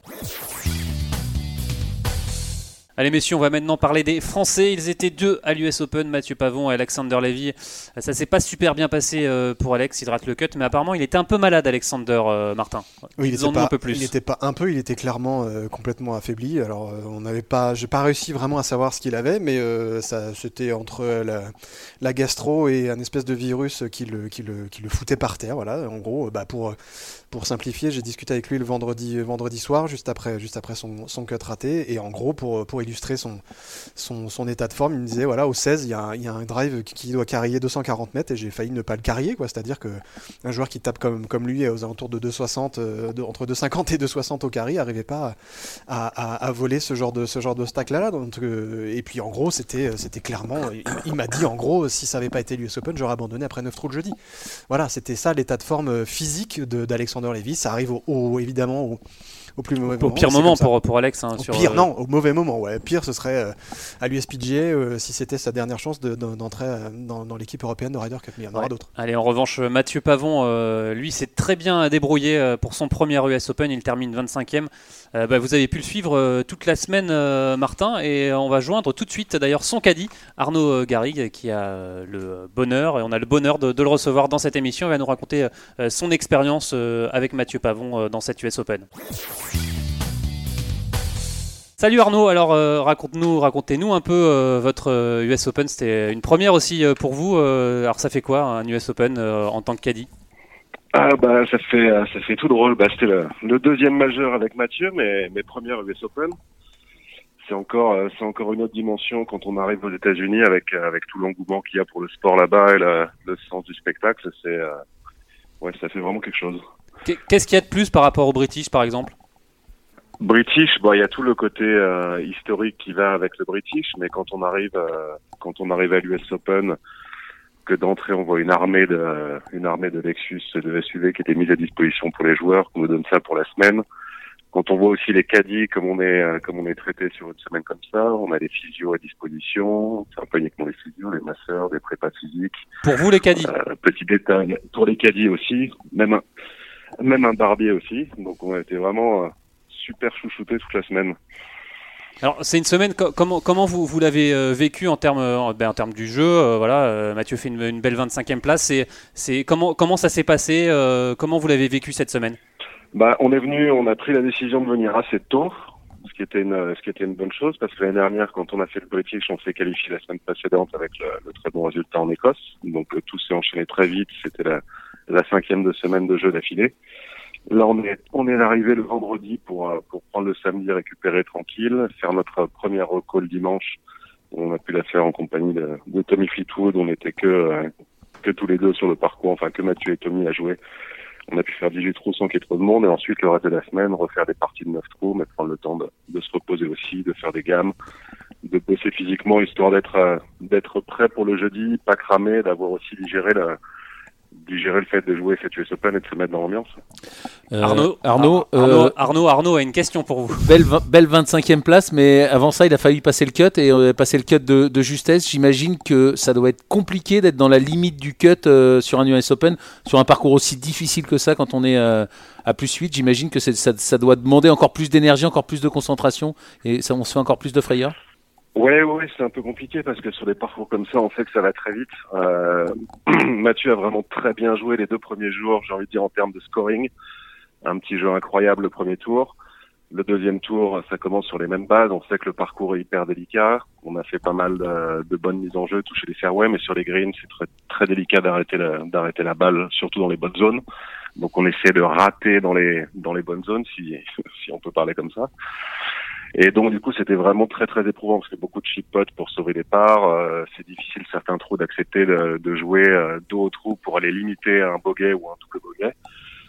Allez messieurs, on va maintenant parler des Français. Ils étaient deux à l'US Open, Mathieu Pavon et Alexander Levy. Ça s'est pas super bien passé euh, pour Alex, il rate le cut, mais apparemment il était un peu malade, Alexander euh, Martin. Oui, il pas, un peu plus. Il n'était pas un peu, il était clairement euh, complètement affaibli. Alors, euh, on n'avait pas, j'ai pas réussi vraiment à savoir ce qu'il avait, mais euh, ça, c'était entre la, la gastro et un espèce de virus qui le, qui le, qui le foutait par terre. Voilà, en gros, bah, pour pour simplifier, j'ai discuté avec lui le vendredi, vendredi soir, juste après, juste après son, son cut raté, et en gros, pour, pour illustrer son, son, état de forme, il me disait voilà, au 16, il y a un, drive qui, doit carrier 240 mètres, et j'ai failli ne pas le carrier. C'est-à-dire que un joueur qui tape comme, comme lui aux alentours de 260, euh, entre 250 et 260 au carré, n'arrivait pas à, à, voler ce genre de ce genre d'obstacle là. Donc, euh, et puis en gros, c'était c'était clairement, il, il m'a dit en gros, si ça n'avait pas été l'US Open, j'aurais abandonné après 9 trous le jeudi. Voilà, c'était ça l'état de forme euh, physique de- d'Alexander Levy. Ça arrive au, au- évidemment au, au plus mauvais Au moment. pire c'est moment pour, pour Alex. hein, Au sur, pire, euh, non, au mauvais moment, ouais. Pire, ce serait euh, à l'USPGA euh, si c'était sa dernière chance de- de- d'entrer dans, dans l'équipe européenne de Ryder Cup. Mais il y en aura Ouais. d'autres. Allez, en revanche, Mathieu Pavon, lui, s'est très bien débrouillé pour son premier US Open. Il termine 25e. Euh, bah, vous avez pu le suivre euh, toute la semaine, euh, Martin, et on va joindre tout de suite d'ailleurs son caddie, Arnaud Garrigue, qui a le bonheur, et on a le bonheur de, le recevoir dans cette émission. Il va nous raconter son expérience avec Mathieu Pavon dans cette US Open. Salut Arnaud, alors raconte-nous, racontez-nous un peu votre US Open. C'était une première aussi pour vous. alors ça fait quoi un US Open en tant que caddie? Ah bah ça fait euh, ça fait tout drôle. Bah c'était le, le deuxième majeur avec Mathieu, mais mes premières US Open. C'est encore euh, c'est encore une autre dimension quand on arrive aux États-Unis avec euh, avec tout l'engouement qu'il y a pour le sport là-bas et la- le sens du spectacle. C'est euh, ouais ça fait vraiment quelque chose. Qu'est- Qu'est-ce qu'il y a de plus par rapport au British par exemple? British, bon, il y a tout le côté euh, historique qui va avec le British, mais quand on arrive, euh, quand on arrive à l'US Open, que d'entrée on voit une armée de, une armée de Lexus de SUV qui était mise à disposition pour les joueurs, qu'on nous donne ça pour la semaine. Quand on voit aussi les caddies, comme on est, euh, comme on est traité sur une semaine comme ça, on a des physios à disposition. C'est un peu uniquement les physios, les masseurs, des prépas physiques. Pour vous les caddies Euh, petit détail pour les caddies aussi, même un, même un barbier aussi. Donc on a été vraiment euh, super chouchoutés toute la semaine. Alors c'est une semaine, co- comment, comment vous, vous l'avez euh, vécu en termes, euh, ben, en termes du jeu euh, Voilà, Mathieu fait une, une belle 25e place. C'est, comment, comment ça s'est passé Comment vous l'avez vécu cette semaine? Bah, on est venu, on a pris la décision de venir assez tôt, ce qui était une, ce qui était une bonne chose, parce que l'année dernière, quand on a fait le British, on s'est qualifié la semaine précédente avec le, le très bon résultat en Écosse. Donc tout s'est enchaîné très vite. C'était la, la cinquième de semaine de jeu d'affilée. Là, on est, on est arrivé le vendredi pour, euh, pour prendre le samedi, récupérer tranquille, faire notre première recall dimanche. On a pu la faire en compagnie de, de Tommy Fleetwood. On n'était que, euh, que tous les deux sur le parcours, enfin que Mathieu et Tommy a joué. On a pu faire 18 trous sans qu'il y ait trop de monde et ensuite le reste de la semaine refaire des parties de 9 trous, mais prendre le temps de, de se reposer aussi, de faire des gammes, de bosser physiquement histoire d'être euh, d'être prêt pour le jeudi, pas cramé, d'avoir aussi digéré la digérer le fait de jouer cette US Open et de se mettre dans l'ambiance. Euh, Arnaud, Arnaud, Ar- Arnaud, euh, Arnaud, Arnaud a une question pour vous. belle, belle 25e place, mais avant ça, il a fallu passer le cut et euh, passer le cut de, de justesse. J'imagine que ça doit être compliqué d'être dans la limite du cut euh, sur un US Open, sur un parcours aussi difficile que ça quand on est euh, à plus 8. J'imagine que ça, ça doit demander encore plus d'énergie, encore plus de concentration et ça, on se fait encore plus de frayeur. Ouais, ouais, c'est un peu compliqué parce que sur des parcours comme ça, on sait que ça va très vite. Euh, Mathieu a vraiment très bien joué les deux premiers jours, j'ai envie de dire en termes de scoring. Un petit jeu incroyable le premier tour. Le deuxième tour, ça commence sur les mêmes bases. On sait que le parcours est hyper délicat. On a fait pas mal de, de bonnes mises en jeu, toucher les fairways, mais sur les greens, c'est très, très délicat d'arrêter la, d'arrêter la balle, surtout dans les bonnes zones. Donc on essaie de rater dans les, dans les bonnes zones, si, si on peut parler comme ça. Et donc du coup c'était vraiment très très éprouvant parce que beaucoup de chip pots pour sauver les parts. Euh, c'est difficile certains trous d'accepter de, de jouer euh, dos au trou pour aller limiter un bogey ou un double bogey.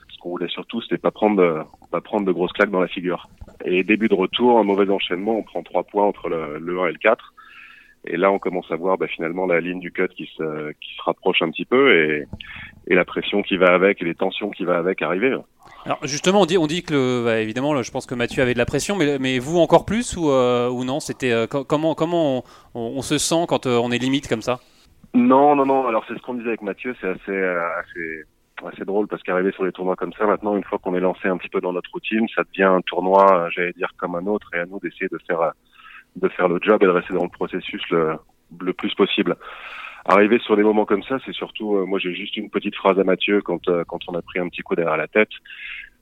Ce qu'on voulait surtout c'était pas prendre pas prendre de grosses claques dans la figure. Et début de retour, un mauvais enchaînement, on prend trois points entre le, le 1 et le 4. Et là on commence à voir bah, finalement la ligne du cut qui se, qui se rapproche un petit peu et, et la pression qui va avec et les tensions qui va avec arriver. Alors justement, on dit, on dit que le, bah, évidemment, je pense que Mathieu avait de la pression, mais, mais vous encore plus ou, euh, ou non? C'était euh, co- comment comment on, se sent quand euh, on est limite comme ça? Non, non, non. Alors c'est ce qu'on disait avec Mathieu, c'est assez, euh, assez, assez drôle parce qu'arriver sur les tournois comme ça, maintenant, une fois qu'on est lancé un petit peu dans notre routine, ça devient un tournoi, euh, j'allais dire, comme un autre, et à nous d'essayer de faire de faire le job et de rester dans le processus le, le plus possible. Arriver sur des moments comme ça, c'est surtout, euh, moi j'ai juste une petite phrase à Mathieu quand quand on a pris un petit coup derrière la tête,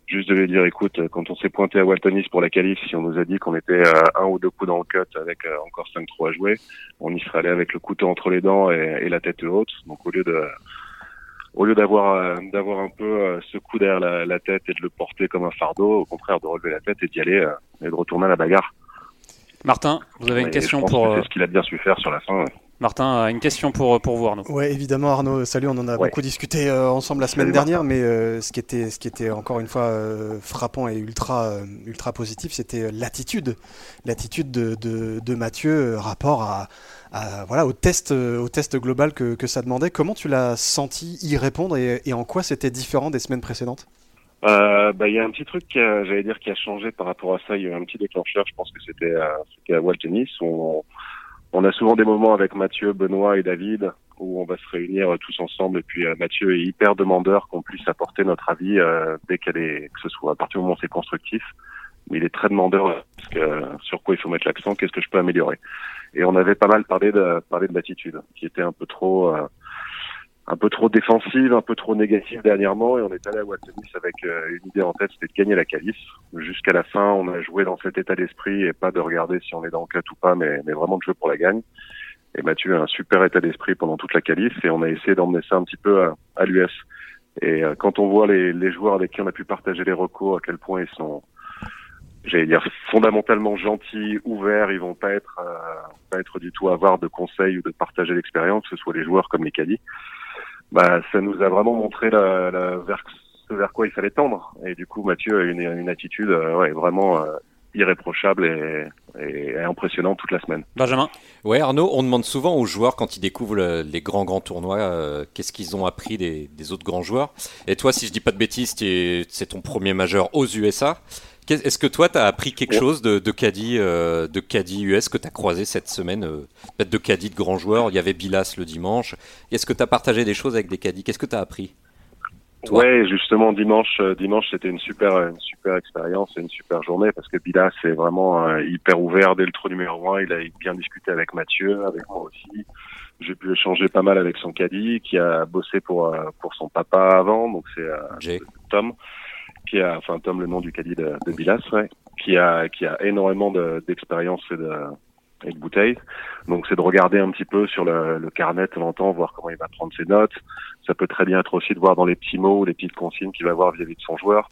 juste de lui dire, écoute, quand on s'est pointé à Waltonis pour la qualif, si on nous a dit qu'on était un ou deux coups dans le cut avec encore 5 trous à jouer, on y serait allé avec le couteau entre les dents et, et la tête haute. Donc au lieu de au lieu d'avoir euh, d'avoir un peu euh, ce coup derrière la, tête et de le porter comme un fardeau, au contraire de relever la tête et d'y aller euh, et de retourner à la bagarre. Martin, vous avez une question pour. C'est ce qu'il a bien su faire sur la fin. Martin a une question pour, pour vous Arnaud. Oui évidemment Arnaud, salut, on en a beaucoup discuté ensemble la semaine dernière, mais ce, qui était, ce qui était encore une fois frappant et ultra, ultra positif, c'était l'attitude. L'attitude de, de, de, Mathieu, rapport à, voilà, au test, euh, au test global que, que ça demandait. Comment tu l'as senti y répondre et, et en quoi c'était différent des semaines précédentes? Euh, bah, il y a un petit truc, j'allais dire, qui a changé par rapport à ça. Il y a eu un petit déclencheur. Je pense que c'était, euh, c'était à Walt Tennis. On, on a souvent des moments avec Mathieu, Benoît et David où on va se réunir tous ensemble. Et puis Mathieu est hyper demandeur qu'on puisse apporter notre avis dès qu'elle est, que ce soit à partir du moment où c'est constructif. Mais il est très demandeur parce que, sur quoi il faut mettre l'accent, qu'est-ce que je peux améliorer. Et on avait pas mal parlé de parlé de l'attitude, qui était un peu trop euh, un peu trop défensive, un peu trop négative dernièrement, et on est allé à Watenis avec euh, une idée en tête, c'était de gagner la qualif. Jusqu'à la fin, on a joué dans cet état d'esprit et pas de regarder si on est dans le cut ou pas, mais, mais vraiment de jouer pour la gagne. Et Mathieu a un super état d'esprit pendant toute la qualif, et on a essayé d'emmener ça un petit peu à, l'US. Et euh, quand on voit les, les joueurs avec qui on a pu partager les recours, à quel point ils sont j'allais dire fondamentalement gentils, ouverts, ils vont pas être euh, pas être du tout avoir de conseils ou de partager l'expérience, que ce soit les joueurs comme les caddies. Bah, ça nous a vraiment montré la, la, vers ce vers quoi il fallait tendre. Et du coup, Mathieu a une, une attitude euh, ouais, vraiment euh, irréprochable et, et, impressionnante toute la semaine. Benjamin? Ouais, Arnaud, on demande souvent aux joueurs quand ils découvrent les grands grands tournois, qu'est-ce qu'ils ont appris des, des, autres grands joueurs. Et toi, si je dis pas de bêtises, c'est ton premier majeur aux USA. Est-ce que toi, tu as appris quelque chose de, de caddie, euh, de caddie US que tu as croisé cette semaine euh, Peut-être de caddie de grands joueurs. Il y avait Bilas le dimanche. Est-ce que tu as partagé des choses avec des caddies Qu'est-ce que tu as appris Ouais, justement dimanche, euh, dimanche c'était une super, une super expérience et une super journée parce que Bilas est vraiment hyper ouvert dès le trou numéro un. Il a bien discuté avec Mathieu, avec moi aussi. J'ai pu échanger pas mal avec son caddie qui a bossé pour pour son papa avant, donc c'est Tom qui a, enfin Tom, le nom du caddie de, de Bilas, ouais, qui a, qui a énormément d'expérience et de, et de bouteilles. Donc c'est de regarder un petit peu sur le, le carnet de voir comment il va prendre ses notes. Ça peut très bien être aussi de voir dans les petits mots, les petites consignes qu'il va avoir vis-à-vis de son joueur.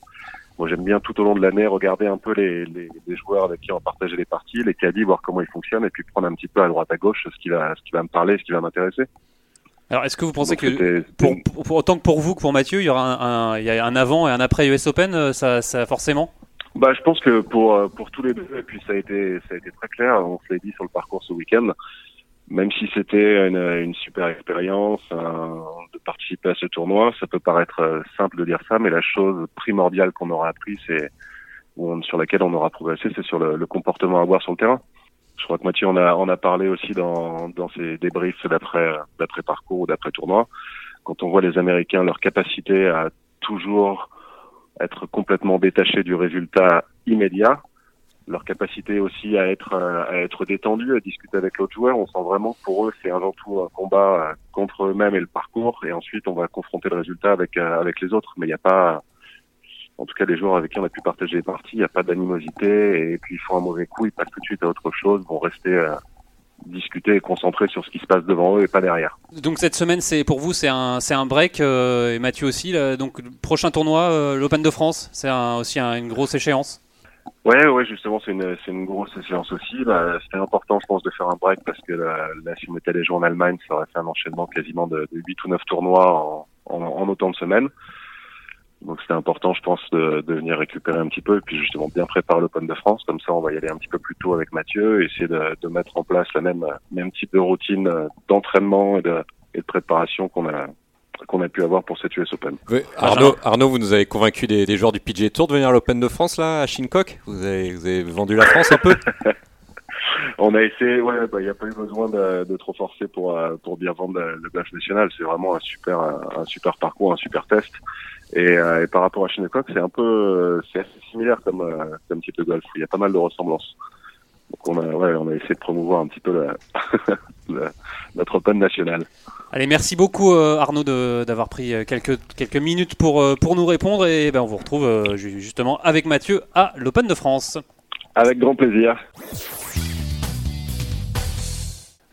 Moi j'aime bien tout au long de l'année regarder un peu les, les, les, joueurs avec qui on va partager les parties, les caddies, voir comment ils fonctionnent et puis prendre un petit peu à droite à gauche ce qui va, ce qui va me parler, ce qui va m'intéresser. Alors, est-ce que vous pensez que, pour, pour, autant que pour vous que pour Mathieu, il y aura un, un, il y a un avant et un après US Open, euh, ça, ça forcément? Bah, je pense que pour euh, pour tous les deux, et puis ça a été ça a été très clair. On se l'a dit sur le parcours ce week-end. Même si c'était une, une, super expérience de participer à ce tournoi, ça peut paraître euh, simple de dire ça, mais la chose primordiale qu'on aura appris, c'est sur laquelle on aura progressé, c'est sur le, le, comportement à avoir sur le terrain. Je crois que Mathieu en a, en a parlé aussi dans, dans ses débriefs d'après, d'après parcours ou d'après tournoi. Quand on voit les Américains, leur capacité à toujours être complètement détachés du résultat immédiat, leur capacité aussi à être à être détendu, à discuter avec l'autre joueur. On sent vraiment que pour eux, c'est avant tout un combat contre eux-mêmes et le parcours, et ensuite on va confronter le résultat avec avec les autres. Mais il n'y a pas en tout cas les joueurs avec qui on a pu partager les parties, il n'y a pas d'animosité et puis ils font un mauvais coup, ils passent tout de suite à autre chose, vont rester euh, discuter et concentrer sur ce qui se passe devant eux et pas derrière. Donc cette semaine, c'est pour vous, c'est un, c'est un break euh, et Mathieu aussi. Là, donc le prochain tournoi, euh, l'Open de France, c'est aussi une grosse échéance. Ouais, ouais, justement, c'est une, c'est une grosse échéance aussi. Bah, c'était important, je pense, de faire un break parce que là, si on mettait les jours en Allemagne, ça aurait fait un enchaînement quasiment de, de 8 ou 9 tournois en, en, en autant de semaines. Donc c'était important, je pense, de, de, venir récupérer un petit peu et puis justement bien préparer l'Open de France. Comme ça, on va y aller un petit peu plus tôt avec Mathieu, et essayer de, de mettre en place la même même type de routine d'entraînement et de, et de préparation qu'on a qu'on a pu avoir pour cette US Open. Oui, Arnaud, Arnaud, vous nous avez convaincu des, des joueurs du PGA Tour de venir à l'Open de France là à Shinnecock. Vous avez, vous avez vendu la France un peu? On a essayé, ouais, bah, il n'y a pas eu besoin de, de trop forcer pour, euh, pour bien vendre le, golf national. C'est vraiment un super, un super parcours, un super test. Et, euh, et par rapport à Shinnecock, c'est un peu, euh, c'est assez similaire comme, comme type de golf. Il y a pas mal de ressemblances. Donc on a, ouais, on a essayé de promouvoir un petit peu la, la- notre Open national. Allez, merci beaucoup euh, Arnaud d'avoir pris quelques, quelques minutes pour, euh, pour nous répondre et ben, on vous retrouve euh, ju- justement avec Mathieu à l'Open de France. Avec grand plaisir.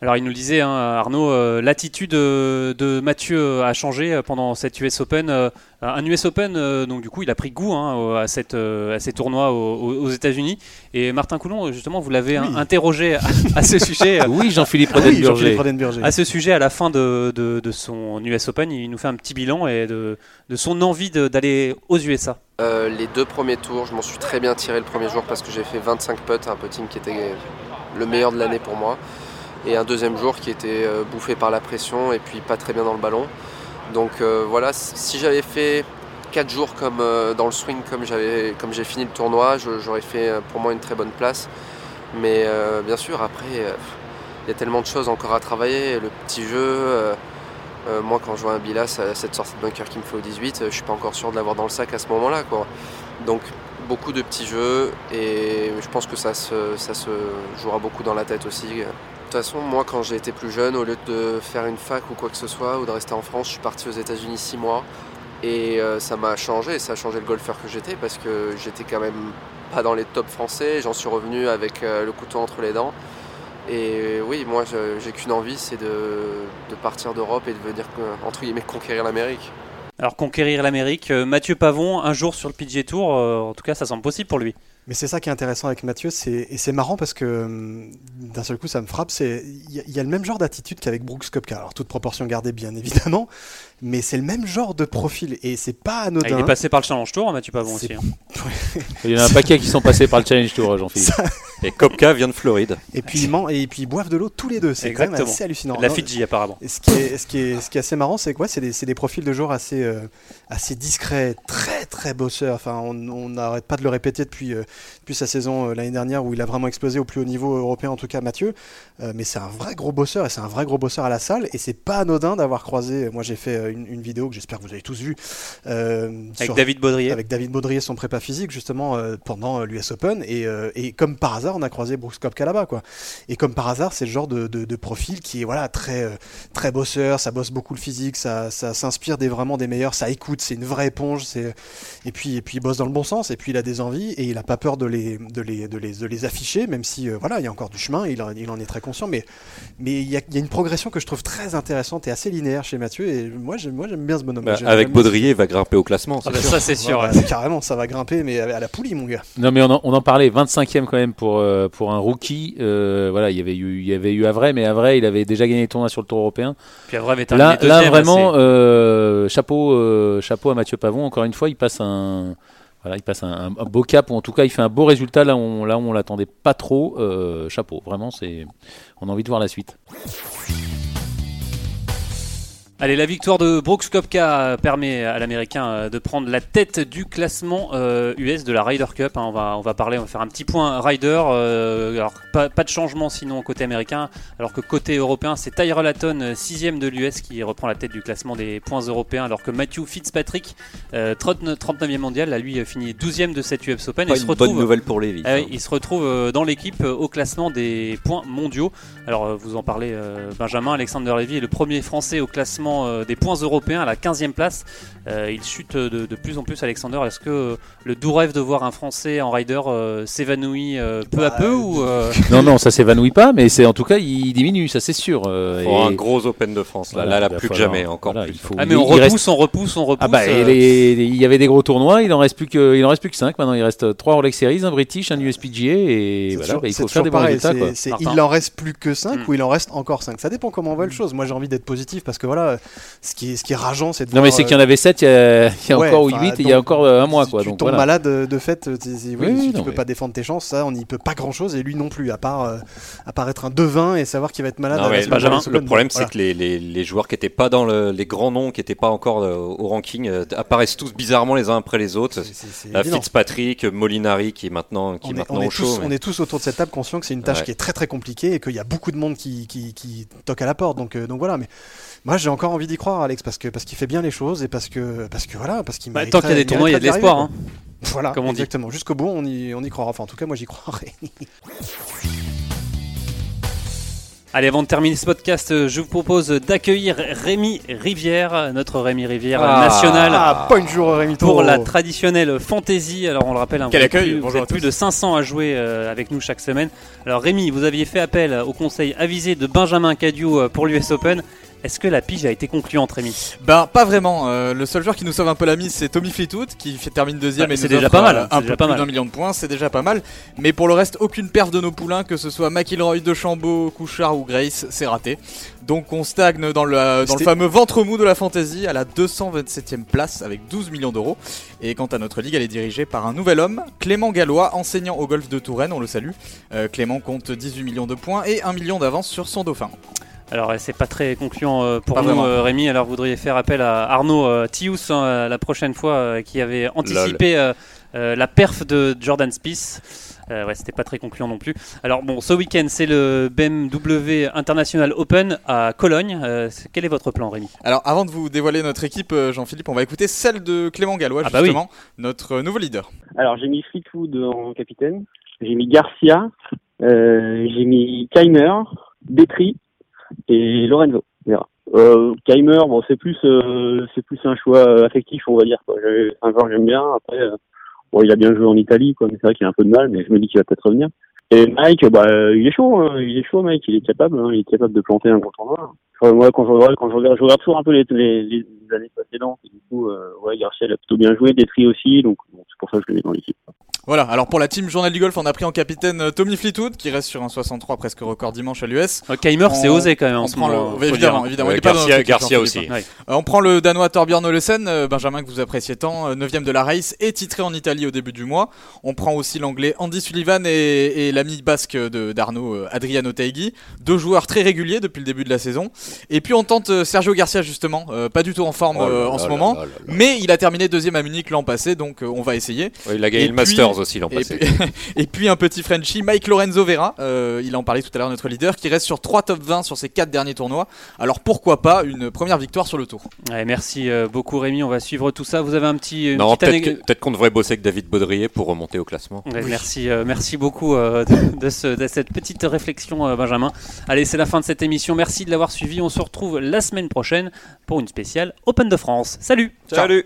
Alors il nous le disait hein, Arnaud, euh, l'attitude euh, de Mathieu a changé euh, pendant cette US Open. euh, un US Open, euh, donc du coup il a pris goût hein, à, cette, euh, à ces tournois aux, États-Unis. Et Martin Coulon, justement, vous l'avez hein, Oui. interrogé à, à ce sujet. euh, Oui, Jean-Philippe Ah oui, Rodenburger. Jean-Philippe Rodenburger. À ce sujet, à la fin de, de- de son US Open, il nous fait un petit bilan et de, de son envie d'aller aux USA. Euh, les deux premiers tours, je m'en suis très bien tiré le premier jour parce que j'ai fait 25 putts, un putting qui était le meilleur de l'année pour moi. Et un deuxième jour qui était euh, bouffé par la pression et puis pas très bien dans le ballon. Donc euh, voilà, si j'avais fait 4 jours comme euh, dans le swing comme j'ai fini le tournoi, j'aurais fait pour moi une très bonne place. Mais bien sûr après il y a tellement de choses encore à travailler, le petit jeu. moi, quand je vois un Bilas cette sortie de bunker qui me fait au 18, euh, je suis pas encore sûr de l'avoir dans le sac à ce moment-là. Donc, beaucoup de petits jeux et je pense que ça se, ça se jouera beaucoup dans la tête aussi. De toute façon, moi, quand j'ai été plus jeune, au lieu de faire une fac ou quoi que ce soit, ou de rester en France, je suis parti aux États-Unis six mois et euh, ça m'a changé. Ça a changé le golfeur que j'étais parce que j'étais quand même pas dans les tops français. J'en suis revenu avec euh, le couteau entre les dents. Et oui, moi, j'ai qu'une envie, c'est de, partir d'Europe et de venir, euh, entre guillemets, conquérir l'Amérique. Alors conquérir l'Amérique, Mathieu Pavon, un jour sur le PGA Tour, en tout cas ça semble possible pour lui. Mais c'est ça qui est intéressant avec Mathieu, c'est et c'est marrant parce que hum, d'un seul coup ça me frappe, c'est il y, a- il y a le même genre d'attitude qu'avec Brooks Koepka. Alors toute proportion gardée bien évidemment, mais c'est le même genre de profil et c'est pas Ah, anodin. il est passé par le Challenge Tour, Mathieu Pavon C'est- aussi. hein. Il y en a un paquet qui sont passés par le Challenge Tour, Jean-Philippe. Et Kopka vient de Floride. Et puis ils man- et puis ils boivent de l'eau tous les deux, c'est quand même assez hallucinant. La Fidji apparemment. Et ce qui est, ce qui est, ce qui est assez marrant, c'est quoi C'est des, c'est des profils de joueurs assez, euh, assez discrets, très très bosseurs. Enfin, on n'arrête pas de le répéter depuis, euh, depuis sa saison euh, l'année dernière où il a vraiment explosé au plus haut niveau européen, en tout cas Mathieu. Euh, mais c'est un vrai gros bosseur et c'est un vrai gros bosseur à la salle. Et c'est pas anodin d'avoir croisé. Moi, j'ai fait une, une vidéo que j'espère que vous avez tous vue Avec sur- David Baudrier. avec David Baudrier, son prépa physique, justement, pendant l'US Open. Et, et comme par hasard, on a croisé Brooks Koepka là-bas, quoi. Et comme par hasard, c'est le genre de, de- de profil qui est voilà, très, très bosseur, ça bosse beaucoup le physique, ça, ça s'inspire des, vraiment des meilleurs, ça écoute, c'est une vraie éponge. c'est- Et puis, et puis il bosse dans le bon sens, et puis il a des envies, et il a pas peur de les, de les, de les, de les afficher, même si euh, voilà, il y a encore du chemin, il, en- il en est très conscient. Mais mais il y, a, il y a une progression que je trouve très intéressante et assez linéaire chez Mathieu, et moi j'aime moi, j'aime bien ce bonhomme. Bah, avec Baudrier, il va grimper au classement. Ah bah, ça c'est sûr. Ouais. carrément, ça va grimper, mais à la poulie, mon gars. Non mais on en, on en parlait, 25e quand même pour, euh, pour un rookie. Euh, voilà, il y avait eu, il y avait eu Avray, mais Avray, il avait déjà gagné le tournoi sur le Tour européen. Puis Avray avait terminé Là, deuxième, là vraiment, euh, chapeau, euh, chapeau à Mathieu Pavon. Encore une fois, il passe un, voilà, il passe un, beau cap ou en tout cas, il fait un beau résultat là où on, là on l'attendait pas trop. Euh, chapeau, vraiment, c'est, on a envie de voir la suite. Allez, la victoire de Brooks Koepka permet à l'Américain euh, de prendre la tête du classement euh, US de la Ryder Cup. hein. On, va, on va parler, on va faire un petit point Ryder. euh, alors, pas, pas de changement sinon côté américain, alors que côté européen, c'est Tyrell Hatton, 6ème de l'US, qui reprend la tête du classement des points européens, alors que Matthew Fitzpatrick, euh, 39 39e mondial, là, lui, euh, finit 12e de cette US Open. Pas et se une retrouve, bonne nouvelle pour Lévis. ah oui, il se retrouve euh, dans l'équipe euh, au classement des points mondiaux. Alors euh, vous en parlez, euh, Benjamin, Alexander Levy est le premier français au classement euh, des points européens à la 15e place. Euh, il chute de, de plus en plus, Alexander. Est-ce que euh, le doux rêve de voir un français en rider euh, s'évanouit euh, peu à Bah, peu ou euh, Non, non, ça s'évanouit pas, mais c'est en tout cas, il diminue, ça c'est sûr. euh, Pour et- un gros Open de France. Là, voilà, là, il plus que jamais, encore voilà, plus. il faut- Ah mais il- on il reste- repousse, on repousse, on repousse. Ah bah, et euh, les- les- il y avait des gros tournois, il en reste plus que, il en reste plus que 5 maintenant, il reste 3 Rolex Series, un British, un USPGA et voilà, bah, il faut faire des bons résultats il en reste plus que 5 Hmm. ou il en reste encore 5 Ça dépend comment on voit les choses. Moi j'ai envie d'être positif parce que voilà, euh, ce qui est, ce qui est rageant, c'est de Non, mais c'est qu'il y euh, en avait 7 il y a, il y a ouais, encore enfin, 8 il y a donc, encore euh, un mois. si Quoi, tu donc, tombes voilà. malade euh, de fait, euh, oui, Oui, si tu non, peux mais- pas défendre tes chances, ça, on n'y peut pas grand chose. Et lui non plus, à part, euh, à part être un devin et savoir qu'il va être malade. Non, à la Benjamin, le problème, c'est Voilà. que les, les, les joueurs qui n'étaient pas dans le, les grands noms, qui n'étaient pas encore euh, au ranking, euh, apparaissent tous bizarrement les uns après les autres. C'est- c'est- c'est Euh, évident. Fitzpatrick, Molinari, qui est maintenant, qui on est est, maintenant on est au show. tous, mais- on est tous autour de cette table conscients que c'est une tâche Ouais. qui est très très compliquée et qu'il y a beaucoup de monde qui, qui, qui toque à la porte. Donc, euh, donc voilà, mais moi j'ai encore envie d'y croire, Alex, parce que parce qu'il fait bien les choses et parce que parce que voilà, parce qu'il Bah, tant qu'il y a des tournois, il y a de l'espoir. hein. Voilà, comme on dit. exactement. Jusqu'au bout, on y, on y croira. Enfin, en tout cas, moi j'y croirais. Allez, avant de terminer ce podcast, euh, je vous propose d'accueillir Rémi Rivière, notre Rémi Rivière Ah. national. Ah, bonjour Rémi Pour la traditionnelle fantasy, alors on le rappelle, hein, Quel vous êtes accueil, plus, vous bonjour êtes plus de 500 à jouer euh, avec nous chaque semaine. Alors Rémi, vous aviez fait appel au conseil avisé de Benjamin Cadieu euh, pour l'US Open. Est-ce que la pige a été concluante, Rémi Ben pas vraiment. Euh, le seul joueur qui nous sauve un peu la mise, c'est Tommy Fleetwood qui termine deuxième et c'est nous déjà pas mal, euh, c'est un déjà peu pas plus mal. d'un million de points, c'est déjà pas mal. Mais pour le reste, aucune perf de nos poulains, que ce soit McIlroy, DeChambeau, Couchard ou Grace, c'est raté. Donc on stagne dans le, dans le C'était- fameux ventre mou de la fantasy à la 227e place avec 12 millions d'euros. Et quant à notre ligue, elle est dirigée par un nouvel homme, Clément Gallois, enseignant au golf de Touraine, on le salue. Euh, Clément compte 18 millions de points et 1 million d'avance sur son dauphin. Alors c'est pas très concluant euh, pour Pas nous, vraiment. euh, Rémi. Alors vous voudriez faire appel à Arnaud euh, Thius hein, la prochaine fois, qui avait anticipé la perf de Jordan Spieth. Euh, ouais, c'était pas très concluant non plus. Alors bon, ce week-end c'est le BMW International Open à Cologne. Euh, quel est votre plan, Rémi? Alors avant de vous dévoiler notre équipe, Jean-Philippe, on va écouter celle de Clément Gallois, Ah bah oui. justement, notre nouveau leader. Alors j'ai mis Fleetwood en capitaine, j'ai mis Garcia, euh, j'ai mis Keimer, Betry et Lorenzo. on verra. Euh, Keimer, bon c'est plus euh, c'est plus un choix affectif on va dire quoi. Un joueur que j'aime bien. Après euh, bon il a bien joué en Italie quoi, mais c'est vrai qu'il a un peu de mal, mais je me dis qu'il va peut-être revenir. Et Mike, bah il est chaud, hein, il est chaud Mike, il est capable, hein, il est capable de planter un gros tournoi. Enfin, moi quand je regarde quand je regarde, je regarde toujours un peu les, les, les années précédentes. Et du coup euh, ouais Garcia a plutôt bien joué, Betry aussi, donc bon, c'est pour ça que je le mets dans l'équipe. Voilà, alors pour la team Journal du Golf, on a pris en capitaine euh, Tommy Fleetwood, qui reste sur un 63 presque record dimanche à l'US. Keimer, c'est osé quand même en On ce prend le... moment. oui, faut évidemment, évidemment. Ouais, il est pas dans Garcia- Garcia aussi. Euh, on prend le Danois Torbjörn Olesen, euh, Benjamin que vous appréciez tant, 9ème de la race et titré en Italie au début du mois. On prend aussi l'anglais Andy Sullivan et, et l'ami basque d'Arnaud, euh, Adriano Taigui. Deux joueurs très réguliers depuis le début de la saison. Et puis on tente Sergio Garcia justement, euh, pas du tout en forme Oh là euh, là en ce là moment. là là là. Mais il a terminé deuxième à Munich l'an passé, donc euh, on va essayer. Ouais, il a gagné Et le puis- Aussi l'an Et passé. puis, et puis un petit Frenchie, Mike Lorenzo Vera, euh, il en parlait tout à l'heure, notre leader, qui reste sur 3 top 20 sur ses 4 derniers tournois. Alors pourquoi pas une première victoire sur le tour Ouais, merci euh, beaucoup, Rémi. On va suivre tout ça. Vous avez un petit. une Non, peut-être anecdote- que- peut-être qu'on devrait bosser avec David Baudrier pour remonter au classement. Ouais, Merci, euh, merci beaucoup euh, de, de ce- de cette petite réflexion, euh, Benjamin. Allez, c'est la fin de cette émission. Merci de l'avoir suivi. On se retrouve la semaine prochaine pour une spéciale Open de France. Salut Salut